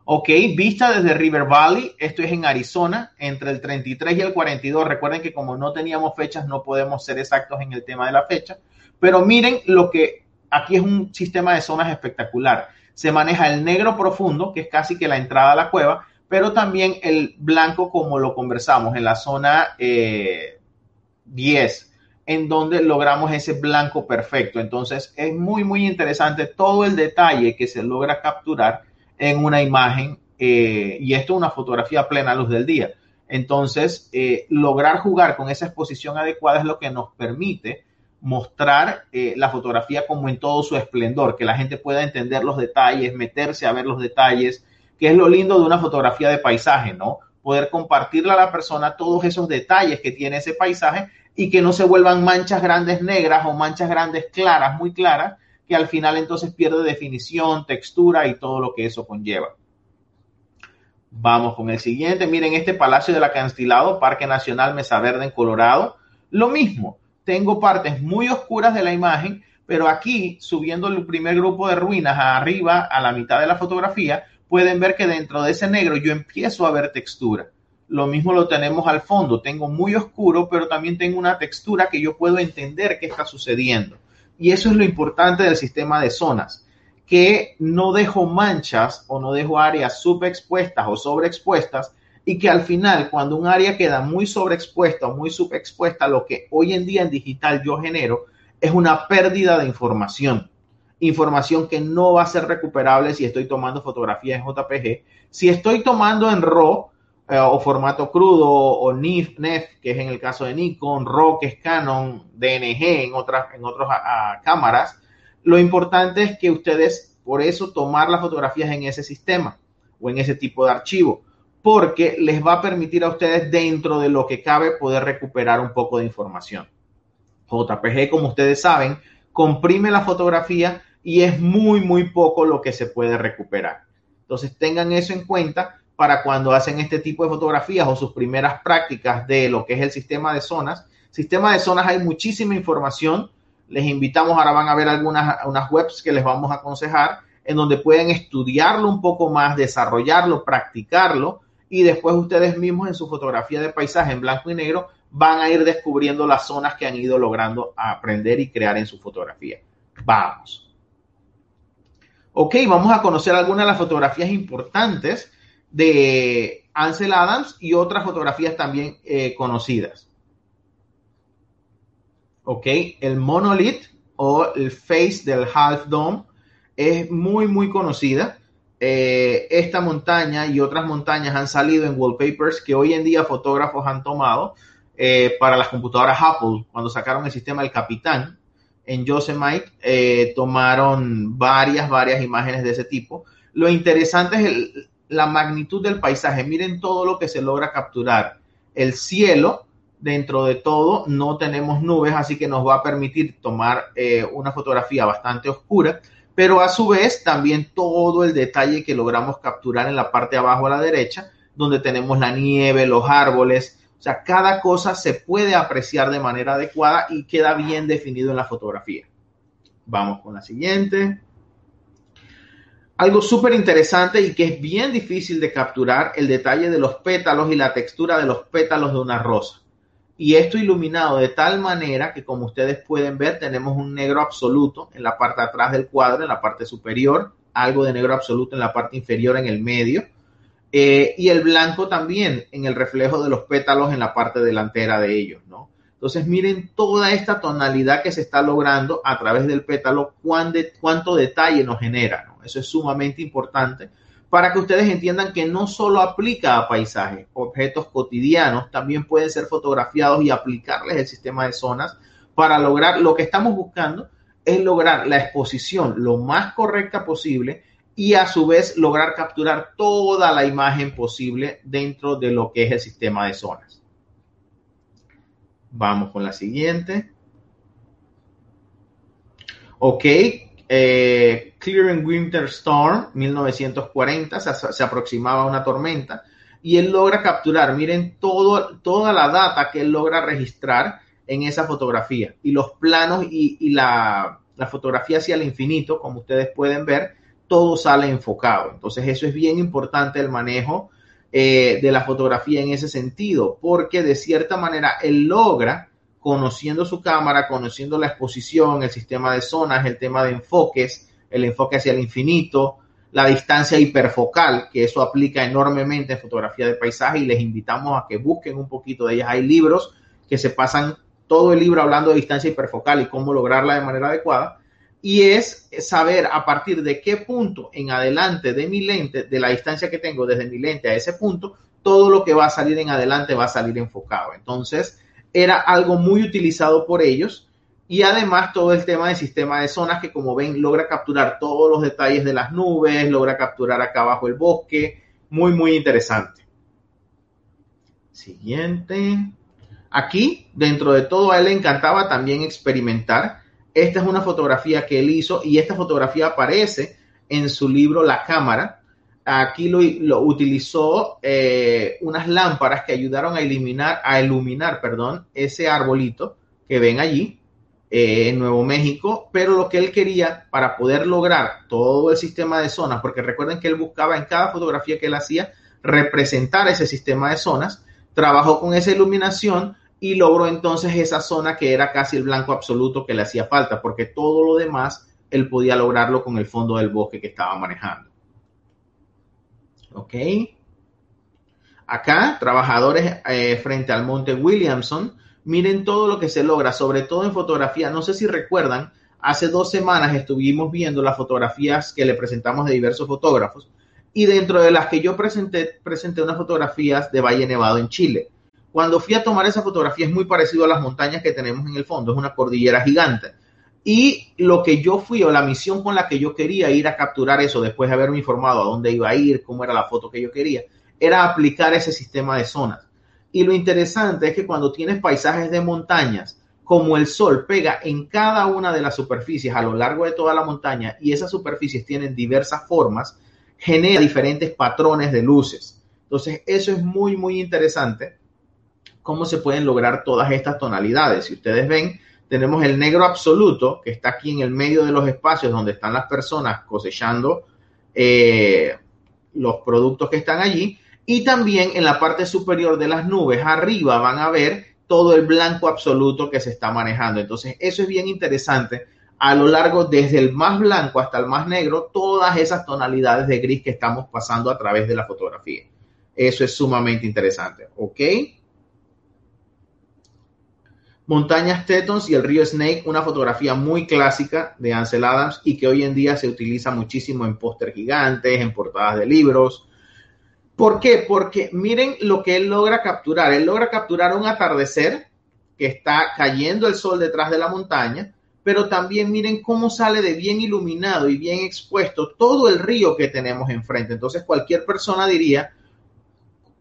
Ok, vista desde River Valley. Esto es en Arizona, entre el 33 y el 42. Recuerden que como no teníamos fechas, no podemos ser exactos en el tema de la fecha pero miren lo que aquí es un sistema de zonas espectacular. Se maneja el negro profundo, que es casi que la entrada a la cueva, pero también el blanco como lo conversamos en la zona 10, eh, en donde logramos ese blanco perfecto. Entonces es muy, muy interesante todo el detalle que se logra capturar en una imagen eh, y esto es una fotografía plena luz del día. Entonces, eh, lograr jugar con esa exposición adecuada es lo que nos permite mostrar eh, la fotografía como en todo su esplendor, que la gente pueda entender los detalles, meterse a ver los detalles, que es lo lindo de una fotografía de paisaje, ¿no? Poder compartirle a la persona todos esos detalles que tiene ese paisaje y que no se vuelvan manchas grandes negras o manchas grandes claras, muy claras, que al final entonces pierde definición, textura y todo lo que eso conlleva. Vamos con el siguiente. Miren, este Palacio del Acantilado, Parque Nacional Mesa Verde en Colorado. Lo mismo, tengo partes muy oscuras de la imagen, pero aquí, subiendo el primer grupo de ruinas arriba, a la mitad de la fotografía, pueden ver que dentro de ese negro yo empiezo a ver textura. Lo mismo lo tenemos al fondo. Tengo muy oscuro, pero también tengo una textura que yo puedo entender qué está sucediendo. Y eso es lo importante del sistema de zonas, que no dejo manchas o no dejo áreas subexpuestas o sobreexpuestas, y que al final, cuando un área queda muy sobreexpuesta o muy subexpuesta, lo que hoy en día en digital yo genero es una pérdida de información. Información que no va a ser recuperable si estoy tomando fotografías en JPG. Si estoy tomando en RAW eh, o formato crudo o NIF, NEF, que es en el caso de Nikon, RAW, que es Canon, DNG en otras, en otras cámaras, lo importante es que ustedes, por eso, tomar las fotografías en ese sistema o en ese tipo de archivo porque les va a permitir a ustedes dentro de lo que cabe poder recuperar un poco de información. JPG, como ustedes saben, comprime la fotografía y es muy, muy poco lo que se puede recuperar. Entonces tengan eso en cuenta para cuando hacen este tipo de fotografías o sus primeras prácticas de lo que es el sistema de zonas. Sistema de zonas hay muchísima información. Les invitamos, ahora van a ver algunas unas webs que les vamos a aconsejar en donde pueden estudiarlo un poco más, desarrollarlo, practicarlo y después ustedes mismos en su fotografía de paisaje en blanco y negro van a ir descubriendo las zonas que han ido logrando aprender y crear en su fotografía. Vamos. Ok, vamos a conocer algunas de las fotografías importantes de Ansel Adams y otras fotografías también eh, conocidas. Ok, el monolith o el face del half dome es muy, muy conocida. Eh, esta montaña y otras montañas han salido en wallpapers que hoy en día fotógrafos han tomado eh, para las computadoras Apple. Cuando sacaron el sistema El Capitán en Yosemite, eh, tomaron varias, varias imágenes de ese tipo. Lo interesante es la magnitud del paisaje. Miren todo lo que se logra capturar. El cielo, dentro de todo, no tenemos nubes, así que nos va a permitir tomar una fotografía bastante oscura pero a su vez también todo el detalle que logramos capturar en la parte de abajo a la derecha, donde tenemos la nieve, los árboles, o sea, cada cosa se puede apreciar de manera adecuada y queda bien definido en la fotografía. Vamos con la siguiente. Algo súper interesante y que es bien difícil de capturar, el detalle de los pétalos y la textura de los pétalos de una rosa y esto iluminado de tal manera que como ustedes pueden ver tenemos un negro absoluto en la parte de atrás del cuadro, en la parte superior, algo de negro absoluto en la parte inferior en el medio eh, y el blanco también en el reflejo de los pétalos en la parte delantera de ellos, ¿no? Entonces miren toda esta tonalidad que se está logrando a través del pétalo, cuánto detalle nos genera. Eso es sumamente importante para que ustedes entiendan que no solo aplica a paisajes, objetos cotidianos también pueden ser fotografiados y aplicarles el sistema de zonas para lograr lo que estamos buscando es lograr la exposición lo más correcta posible y a su vez lograr capturar toda la imagen posible dentro de lo que es el sistema de zonas. Vamos con la siguiente. Ok, eh, Clearing Winter Storm, 1940, se, aproximaba a una tormenta y él logra capturar, miren todo, toda la data que él logra registrar en esa fotografía y los planos y, la, fotografía hacia el infinito, como ustedes pueden ver, todo sale enfocado. Entonces eso es bien importante el manejo eh, de la fotografía en ese sentido, porque de cierta manera él logra conociendo su cámara, conociendo la exposición, el sistema de zonas, el tema de enfoques, el enfoque hacia el infinito, la distancia hiperfocal, que eso aplica enormemente en fotografía de paisaje y les invitamos a que busquen un poquito de ellas. Hay libros que se pasan todo el libro hablando de distancia hiperfocal y cómo lograrla de manera adecuada. Y es saber a partir de qué punto en adelante de mi lente, de la distancia que tengo desde mi lente a ese punto, todo lo que va a salir en adelante va a salir enfocado. Entonces, era algo muy utilizado por ellos y además todo el tema del sistema de zonas que como ven logra capturar todos los detalles de las nubes, logra capturar acá abajo el bosque, muy muy interesante. Siguiente. Aquí, dentro de todo, a él le encantaba también experimentar. Esta es una fotografía que él hizo y esta fotografía aparece en su libro La Cámara, aquí lo, utilizó eh, unas lámparas que ayudaron a eliminar, a iluminar, perdón, ese arbolito que ven allí eh, en Nuevo México, pero lo que él quería para poder lograr todo el sistema de zonas, porque recuerden que él buscaba en cada fotografía que él hacía representar ese sistema de zonas, trabajó con esa iluminación y logró entonces esa zona que era casi el blanco absoluto que le hacía falta, porque todo lo demás él podía lograrlo con el fondo del bosque que estaba manejando. ¿Ok? Acá, trabajadores eh, frente al monte Williamson, miren todo lo que se logra, sobre todo en fotografía. No sé si recuerdan, hace dos semanas estuvimos viendo las fotografías que le presentamos de diversos fotógrafos y dentro de las que yo presenté, presenté unas fotografías de Valle Nevado en Chile. Cuando fui a tomar esa fotografía es muy parecido a las montañas que tenemos en el fondo, es una cordillera gigante. Y lo que yo fui o la misión con la que yo quería ir a capturar eso después de haberme informado a dónde iba a ir, cómo era la foto que yo quería, era aplicar ese sistema de zonas. Y lo interesante es que cuando tienes paisajes de montañas, como el sol pega en cada una de las superficies a lo largo de toda la montaña y esas superficies tienen diversas formas, genera diferentes patrones de luces. Entonces, eso es muy, muy interesante cómo se pueden lograr todas estas tonalidades. Si ustedes ven, tenemos el negro absoluto, que está aquí en el medio de los espacios donde están las personas cosechando eh, los productos que están allí. Y también en la parte superior de las nubes, arriba van a ver todo el blanco absoluto que se está manejando. Entonces, eso es bien interesante. A lo largo, desde el más blanco hasta el más negro, todas esas tonalidades de gris que estamos pasando a través de la fotografía. Eso es sumamente interesante. ¿Ok? Montañas Tetons y el río Snake, una fotografía muy clásica de Ansel Adams y que hoy en día se utiliza muchísimo en póster gigantes, en portadas de libros. ¿Por qué? Porque miren lo que él logra capturar. Él logra capturar un atardecer que está cayendo el sol detrás de la montaña, pero también miren cómo sale de bien iluminado y bien expuesto todo el río que tenemos enfrente. Entonces cualquier persona diría,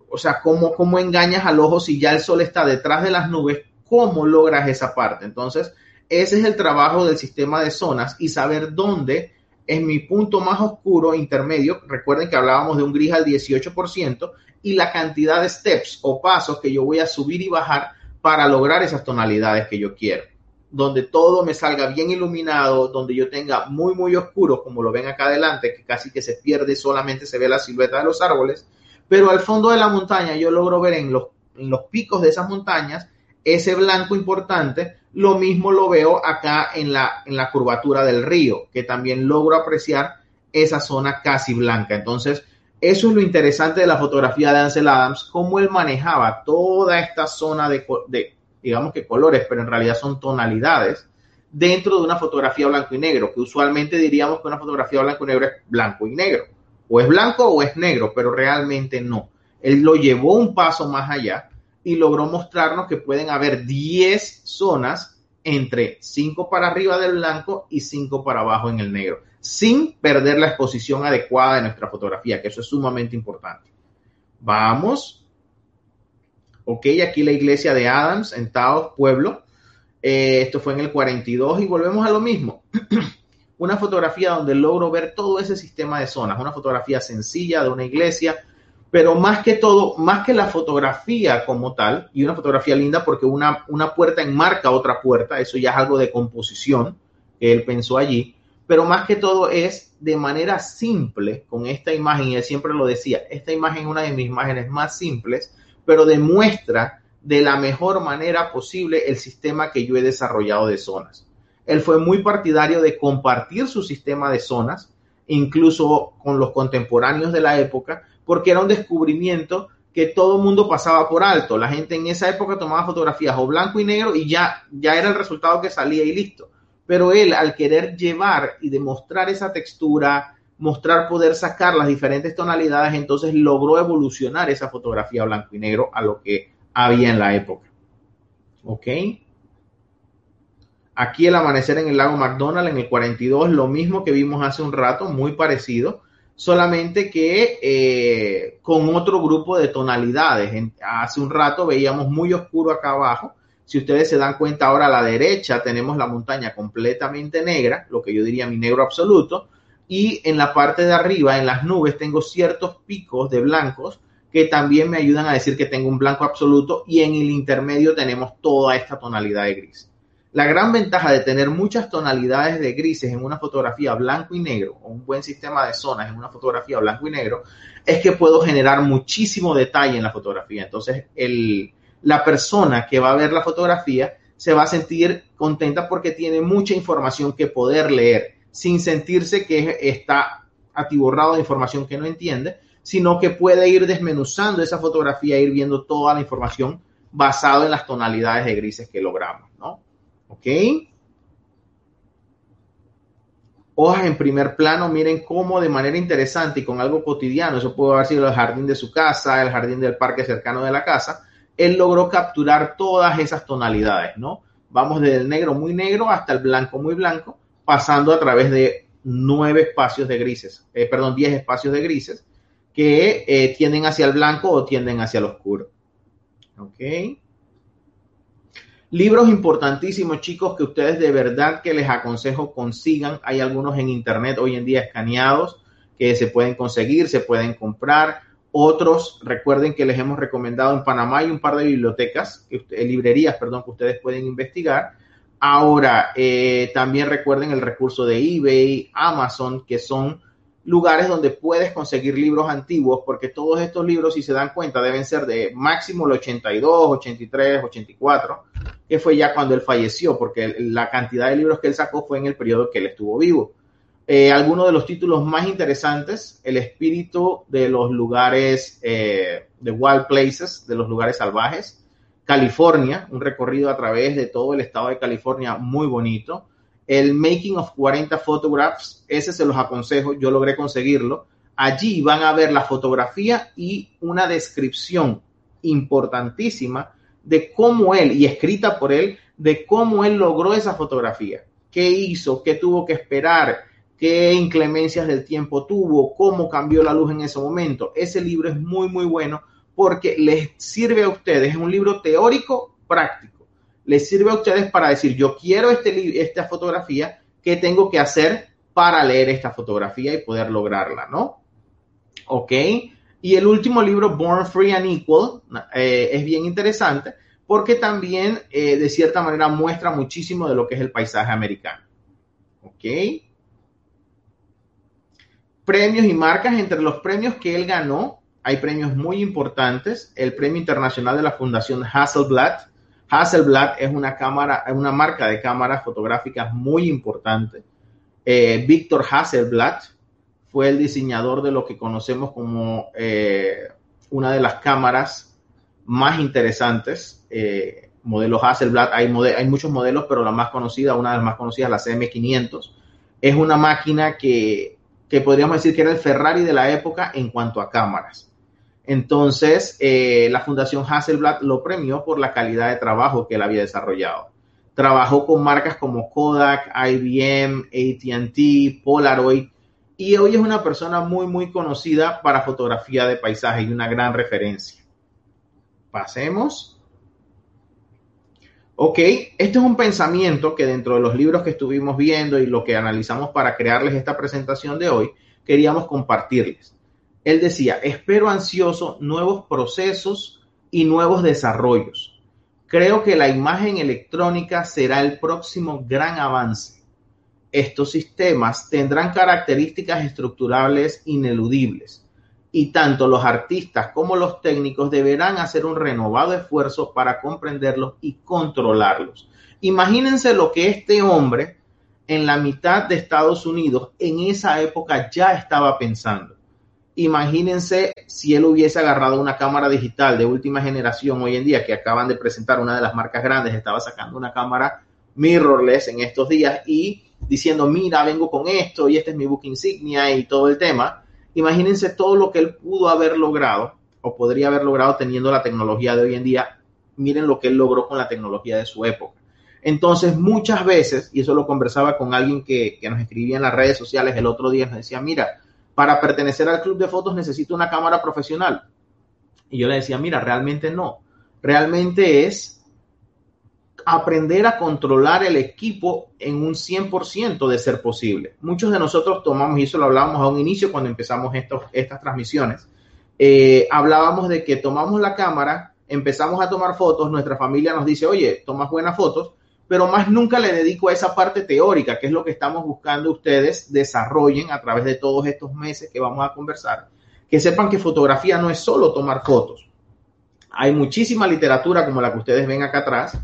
o sea, ¿cómo, cómo engañas al ojo si ya el sol está detrás de las nubes cómo logras esa parte. Entonces, ese es el trabajo del sistema de zonas y saber dónde es mi punto más oscuro intermedio. Recuerden que hablábamos de un gris al 18% y la cantidad de steps o pasos que yo voy a subir y bajar para lograr esas tonalidades que yo quiero. Donde todo me salga bien iluminado, donde yo tenga muy, muy oscuro, como lo ven acá adelante, que casi que se pierde, solamente se ve la silueta de los árboles. Pero al fondo de la montaña yo logro ver en los, en los picos de esas montañas ese blanco importante, lo mismo lo veo acá en la, en la curvatura del río, que también logro apreciar esa zona casi blanca. Entonces, eso es lo interesante de la fotografía de Ansel Adams, cómo él manejaba toda esta zona de, de, digamos que colores, pero en realidad son tonalidades, dentro de una fotografía blanco y negro, que usualmente diríamos que una fotografía blanco y negro es blanco y negro, o es blanco o es negro, pero realmente no. Él lo llevó un paso más allá y logró mostrarnos que pueden haber 10 zonas entre 5 para arriba del blanco y 5 para abajo en el negro, sin perder la exposición adecuada de nuestra fotografía, que eso es sumamente importante. Vamos. Ok, aquí la iglesia de Adams en Taos, Pueblo. Eh, esto fue en el 42 y volvemos a lo mismo. una fotografía donde logro ver todo ese sistema de zonas, una fotografía sencilla de una iglesia pero más que todo, más que la fotografía como tal, y una fotografía linda porque una, una puerta enmarca otra puerta, eso ya es algo de composición que él pensó allí, pero más que todo es de manera simple con esta imagen, y él siempre lo decía, esta imagen es una de mis imágenes más simples, pero demuestra de la mejor manera posible el sistema que yo he desarrollado de zonas. Él fue muy partidario de compartir su sistema de zonas, incluso con los contemporáneos de la época, porque era un descubrimiento que todo el mundo pasaba por alto. La gente en esa época tomaba fotografías o blanco y negro y ya, ya era el resultado que salía y listo. Pero él, al querer llevar y demostrar esa textura, mostrar poder sacar las diferentes tonalidades, entonces logró evolucionar esa fotografía blanco y negro a lo que había en la época. ¿Ok? Aquí el amanecer en el lago McDonald en el 42, lo mismo que vimos hace un rato, muy parecido solamente que eh, con otro grupo de tonalidades. hace un rato veíamos muy oscuro acá abajo. Si ustedes se dan cuenta ahora a la derecha tenemos la montaña completamente negra, lo que yo diría mi negro absoluto, y en la parte de arriba, en las nubes, tengo ciertos picos de blancos que también me ayudan a decir que tengo un blanco absoluto y en el intermedio tenemos toda esta tonalidad de gris. La gran ventaja de tener muchas tonalidades de grises en una fotografía blanco y negro o un buen sistema de zonas en una fotografía blanco y negro es que puedo generar muchísimo detalle en la fotografía. Entonces, la persona que va a ver la fotografía se va a sentir contenta porque tiene mucha información que poder leer sin sentirse que está atiborrado de información que no entiende, sino que puede ir desmenuzando esa fotografía, ir viendo toda la información basado en las tonalidades de grises que logramos, ¿no? ¿Ok? Hojas en primer plano, miren cómo de manera interesante y con algo cotidiano, eso puede haber sido el jardín de su casa, el jardín del parque cercano de la casa, él logró capturar todas esas tonalidades, ¿no? Vamos desde el negro muy negro hasta el blanco muy blanco, pasando a través de nueve espacios de grises, eh, perdón, diez espacios de grises que eh, tienden hacia el blanco o tienden hacia el oscuro. ¿Ok? Libros importantísimos, chicos, que ustedes de verdad que les aconsejo consigan. Hay algunos en internet hoy en día escaneados que se pueden conseguir, se pueden comprar. Otros, recuerden que les hemos recomendado en Panamá hay un par de bibliotecas, eh, librerías, perdón, que ustedes pueden investigar. Ahora, eh, también recuerden el recurso de eBay, Amazon, que son lugares donde puedes conseguir libros antiguos, porque todos estos libros, si se dan cuenta, deben ser de máximo el 82, 83, 84, que fue ya cuando él falleció, porque la cantidad de libros que él sacó fue en el periodo que él estuvo vivo. Eh, algunos de los títulos más interesantes, El espíritu de los lugares, eh, de Wild Places, de los lugares salvajes, California, un recorrido a través de todo el estado de California muy bonito. El Making of 40 Photographs, ese se los aconsejo, yo logré conseguirlo. Allí van a ver la fotografía y una descripción importantísima de cómo él, y escrita por él, de cómo él logró esa fotografía, qué hizo, qué tuvo que esperar, qué inclemencias del tiempo tuvo, cómo cambió la luz en ese momento. Ese libro es muy, muy bueno porque les sirve a ustedes, es un libro teórico práctico, les sirve a ustedes para decir, yo quiero este, esta fotografía, ¿qué tengo que hacer para leer esta fotografía y poder lograrla, ¿no? ¿Ok? Y el último libro, Born Free and Equal, eh, es bien interesante porque también eh, de cierta manera muestra muchísimo de lo que es el paisaje americano. ¿Ok? Premios y marcas, entre los premios que él ganó, hay premios muy importantes. El Premio Internacional de la Fundación Hasselblad. Hasselblad es una cámara, una marca de cámaras fotográficas muy importante. Eh, Víctor Hasselblad fue el diseñador de lo que conocemos como eh, una de las cámaras más interesantes. Eh, modelo Hasselblad, hay, hay muchos modelos, pero la más conocida, una de las más conocidas, la CM500, es una máquina que, que podríamos decir que era el Ferrari de la época en cuanto a cámaras entonces, eh, la Fundación Hasselblad lo premió por la calidad de trabajo que él había desarrollado. Trabajó con marcas como Kodak, IBM, ATT, Polaroid y hoy es una persona muy, muy conocida para fotografía de paisaje y una gran referencia. Pasemos. Ok, este es un pensamiento que dentro de los libros que estuvimos viendo y lo que analizamos para crearles esta presentación de hoy, queríamos compartirles. Él decía, espero ansioso nuevos procesos y nuevos desarrollos. Creo que la imagen electrónica será el próximo gran avance. Estos sistemas tendrán características estructurales ineludibles y tanto los artistas como los técnicos deberán hacer un renovado esfuerzo para comprenderlos y controlarlos. Imagínense lo que este hombre en la mitad de Estados Unidos en esa época ya estaba pensando. Imagínense si él hubiese agarrado una cámara digital de última generación hoy en día, que acaban de presentar una de las marcas grandes, estaba sacando una cámara mirrorless en estos días y diciendo, mira, vengo con esto y este es mi book insignia y todo el tema. Imagínense todo lo que él pudo haber logrado o podría haber logrado teniendo la tecnología de hoy en día. Miren lo que él logró con la tecnología de su época. Entonces, muchas veces, y eso lo conversaba con alguien que, que nos escribía en las redes sociales el otro día, nos decía, mira, para pertenecer al club de fotos necesito una cámara profesional. Y yo le decía, mira, realmente no. Realmente es aprender a controlar el equipo en un 100% de ser posible. Muchos de nosotros tomamos, y eso lo hablábamos a un inicio cuando empezamos estas transmisiones, eh, hablábamos de que tomamos la cámara, empezamos a tomar fotos, nuestra familia nos dice, oye, tomas buenas fotos, pero más nunca le dedico a esa parte teórica, que es lo que estamos buscando ustedes desarrollen a través de todos estos meses que vamos a conversar, que sepan que fotografía no es solo tomar fotos. Hay muchísima literatura como la que ustedes ven acá atrás,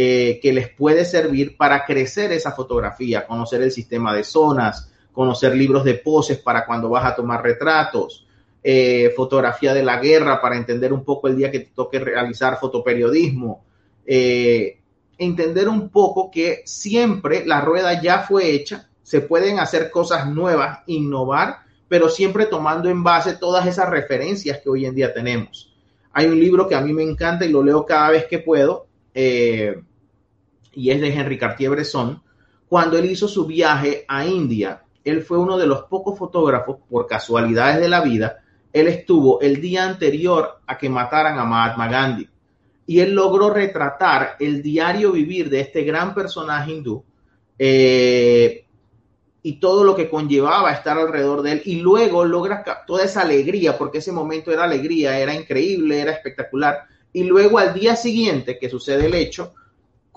eh, que les puede servir para crecer esa fotografía, conocer el sistema de zonas, conocer libros de poses para cuando vas a tomar retratos, eh, fotografía de la guerra para entender un poco el día que te toque realizar fotoperiodismo. Eh, entender un poco que siempre la rueda ya fue hecha, se pueden hacer cosas nuevas, innovar, pero siempre tomando en base todas esas referencias que hoy en día tenemos. Hay un libro que a mí me encanta y lo leo cada vez que puedo, y es de Henry Cartier-Bresson. Cuando él hizo su viaje a India, él fue uno de los pocos fotógrafos, por casualidades de la vida, él estuvo el día anterior a que mataran a Mahatma Gandhi. Y él logró retratar el diario vivir de este gran personaje hindú eh, y todo lo que conllevaba estar alrededor de él. Y luego logra toda esa alegría, porque ese momento era alegría, era increíble, era espectacular, y luego al día siguiente que sucede el hecho,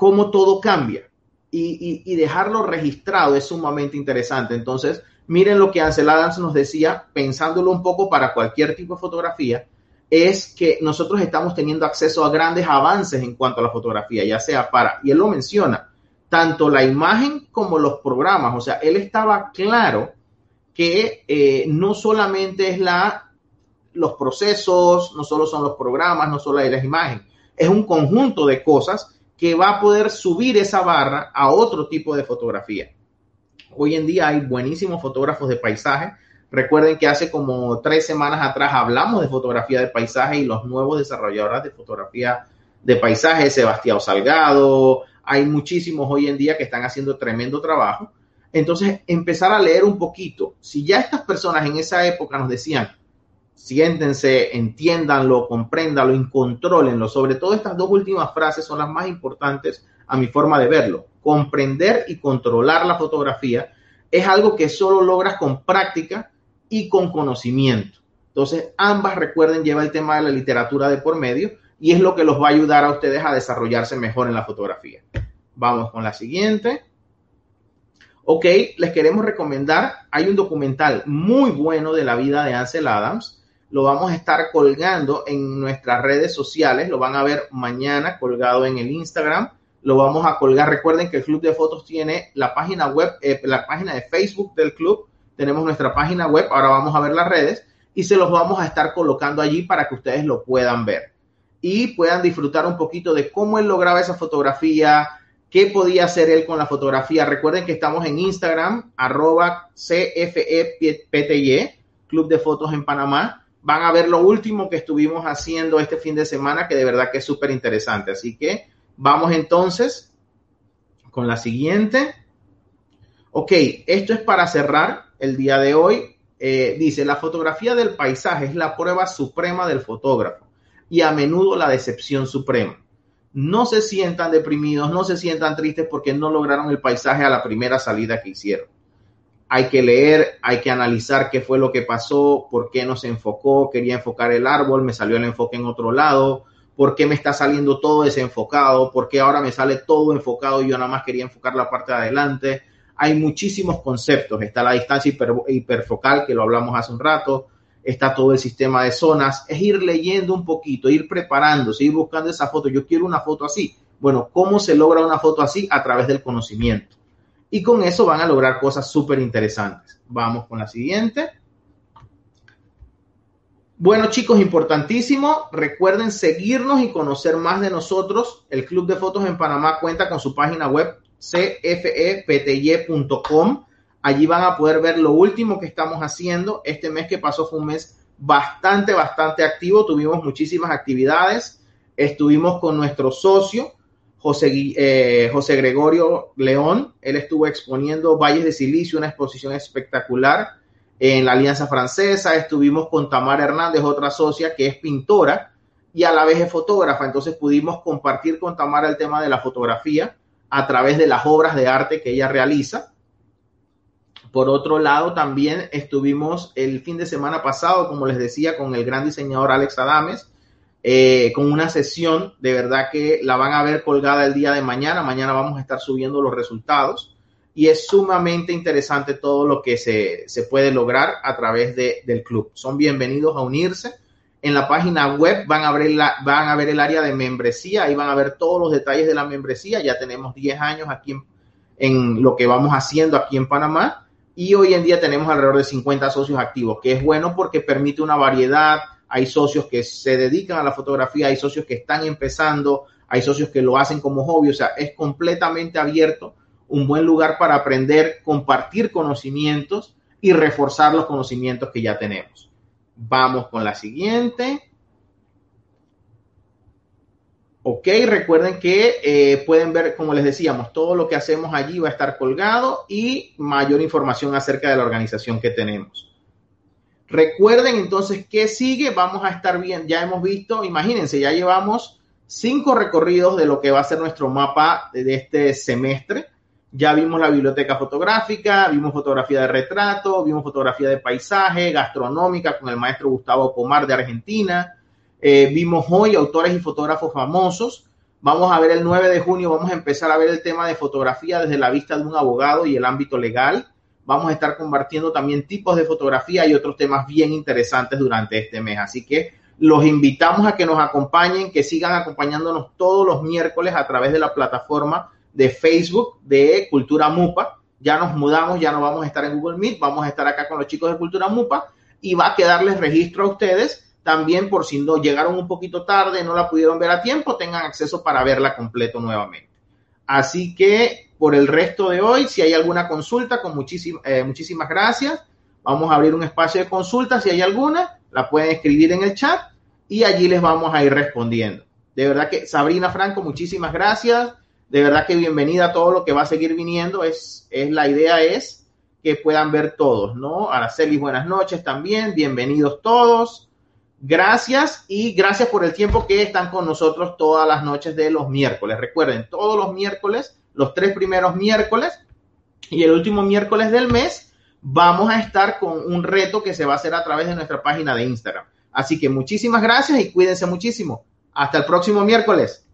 cómo todo cambia y, dejarlo registrado es sumamente interesante. Entonces, miren lo que Ansel Adams nos decía, pensándolo un poco para cualquier tipo de fotografía, es que nosotros estamos teniendo acceso a grandes avances en cuanto a la fotografía, ya sea para, y él lo menciona, tanto la imagen como los programas. O sea, él estaba claro que eh, no solamente es la, los procesos, no solo son los programas, no solo hay las imágenes, es un conjunto de cosas que va a poder subir esa barra a otro tipo de fotografía. Hoy en día hay buenísimos fotógrafos de paisaje. Recuerden que hace como tres semanas atrás hablamos de fotografía de paisaje y los nuevos desarrolladores de fotografía de paisaje, Sebastián Salgado, hay muchísimos hoy en día que están haciendo tremendo trabajo. Entonces, empezar a leer un poquito. Si ya estas personas en esa época nos decían, siéntense, entiéndanlo, compréndanlo y. Sobre todo estas dos últimas frases son las más importantes a mi forma de verlo. Comprender y controlar la fotografía es algo que solo logras con práctica y con conocimiento. Entonces, ambas, recuerden, lleva el tema de la literatura de por medio y es lo que los va a ayudar a ustedes a desarrollarse mejor en la fotografía. Vamos con la siguiente. Ok, les queremos recomendar, hay un documental muy bueno de la vida de Ansel Adams. Lo vamos a estar colgando en nuestras redes sociales. Lo van a ver mañana colgado en el Instagram. Lo vamos a colgar. Recuerden que el Club de Fotos tiene la página web, eh, la página de Facebook del club. Tenemos nuestra página web. Ahora vamos a ver las redes y se los vamos a estar colocando allí para que ustedes lo puedan ver y puedan disfrutar un poquito de cómo él lograba esa fotografía, qué podía hacer él con la fotografía. Recuerden que estamos en Instagram, arroba CFEPTY, Club de Fotos en Panamá. Van a ver lo último que estuvimos haciendo este fin de semana, que de verdad que es súper interesante. Así que vamos entonces con la siguiente. Ok, esto es para cerrar el día de hoy. Eh, dice, la fotografía del paisaje es la prueba suprema del fotógrafo y a menudo la decepción suprema. No se sientan deprimidos, no se sientan tristes porque no lograron el paisaje a la primera salida que hicieron. Hay que leer, hay que analizar qué fue lo que pasó, por qué no se enfocó, quería enfocar el árbol, me salió el enfoque en otro lado, por qué me está saliendo todo desenfocado, por qué ahora me sale todo enfocado y yo nada más quería enfocar la parte de adelante. Hay muchísimos conceptos. Está la distancia hiperfocal, que lo hablamos hace un rato está todo el sistema de zonas, es ir leyendo un poquito, ir preparándose, ir buscando esa foto. Yo quiero una foto así. Bueno, ¿cómo se logra una foto así? A través del conocimiento. Y con eso van a lograr cosas súper interesantes. Vamos con la siguiente. Bueno, chicos, importantísimo. Recuerden seguirnos y conocer más de nosotros. El Club de Fotos en Panamá cuenta con su página web cfepty.com Allí van a poder ver lo último que estamos haciendo. Este mes que pasó fue un mes bastante, bastante activo. Tuvimos muchísimas actividades. Estuvimos con nuestro socio, José, eh, José Gregorio León. Él estuvo exponiendo Valles de Silicio, una exposición espectacular en la Alianza Francesa. Estuvimos con Tamara Hernández, otra socia que es pintora y a la vez es fotógrafa. Entonces pudimos compartir con Tamara el tema de la fotografía a través de las obras de arte que ella realiza. Por otro lado, también estuvimos el fin de semana pasado, como les decía, con el gran diseñador Alex Adames, eh, con una sesión, de verdad que la van a ver colgada el día de mañana. Mañana vamos a estar subiendo los resultados y es sumamente interesante todo lo que se, puede lograr a través del club. Son bienvenidos a unirse. En la página web van a, ver la, van a ver el área de membresía, ahí van a ver todos los detalles de la membresía. Ya tenemos 10 años aquí en lo que vamos haciendo aquí en Panamá y hoy en día tenemos alrededor de 50 socios activos, que es bueno porque permite una variedad. Hay socios que se dedican a la fotografía, hay socios que están empezando, hay socios que lo hacen como hobby, o sea, es completamente abierto, un buen lugar para aprender, compartir conocimientos y reforzar los conocimientos que ya tenemos. Vamos con la siguiente. Ok, recuerden que eh, pueden ver, como les decíamos, todo lo que hacemos allí va a estar colgado y mayor información acerca de la organización que tenemos. Recuerden entonces que sigue, vamos a estar bien, ya hemos visto, imagínense, ya llevamos cinco recorridos de lo que va a ser nuestro mapa de este semestre. Ya vimos la biblioteca fotográfica, vimos fotografía de retrato, vimos fotografía de paisaje, gastronómica con el maestro Gustavo Pomar de Argentina, eh, vimos hoy autores y fotógrafos famosos. Vamos a ver el 9 de junio, vamos a empezar a ver el tema de fotografía desde la vista de un abogado y el ámbito legal. Vamos a estar compartiendo también tipos de fotografía y otros temas bien interesantes durante este mes. Así que los invitamos a que nos acompañen, que sigan acompañándonos todos los miércoles a través de la plataforma de Facebook de Cultura Mupa. Ya nos mudamos, ya no vamos a estar en Google Meet, vamos a estar acá con los chicos de Cultura Mupa y va a quedarles registro a ustedes también por si no llegaron un poquito tarde, no la pudieron ver a tiempo, tengan acceso para verla completo nuevamente. Así que por el resto de hoy, si hay alguna consulta, con muchísimas, eh, muchísimas gracias. Vamos a abrir un espacio de consulta, si hay alguna, la pueden escribir en el chat y allí les vamos a ir respondiendo. De verdad que Sabrina Franco, muchísimas gracias. De verdad que bienvenida a todo lo que va a seguir viniendo. Es, es la idea es que puedan ver todos, ¿no? Araceli, buenas noches también. Bienvenidos todos. Gracias y gracias por el tiempo que están con nosotros todas las noches de los miércoles. Recuerden, todos los miércoles, los tres primeros miércoles y el último miércoles del mes, vamos a estar con un reto que se va a hacer a través de nuestra página de Instagram. Así que muchísimas gracias y cuídense muchísimo. Hasta el próximo miércoles.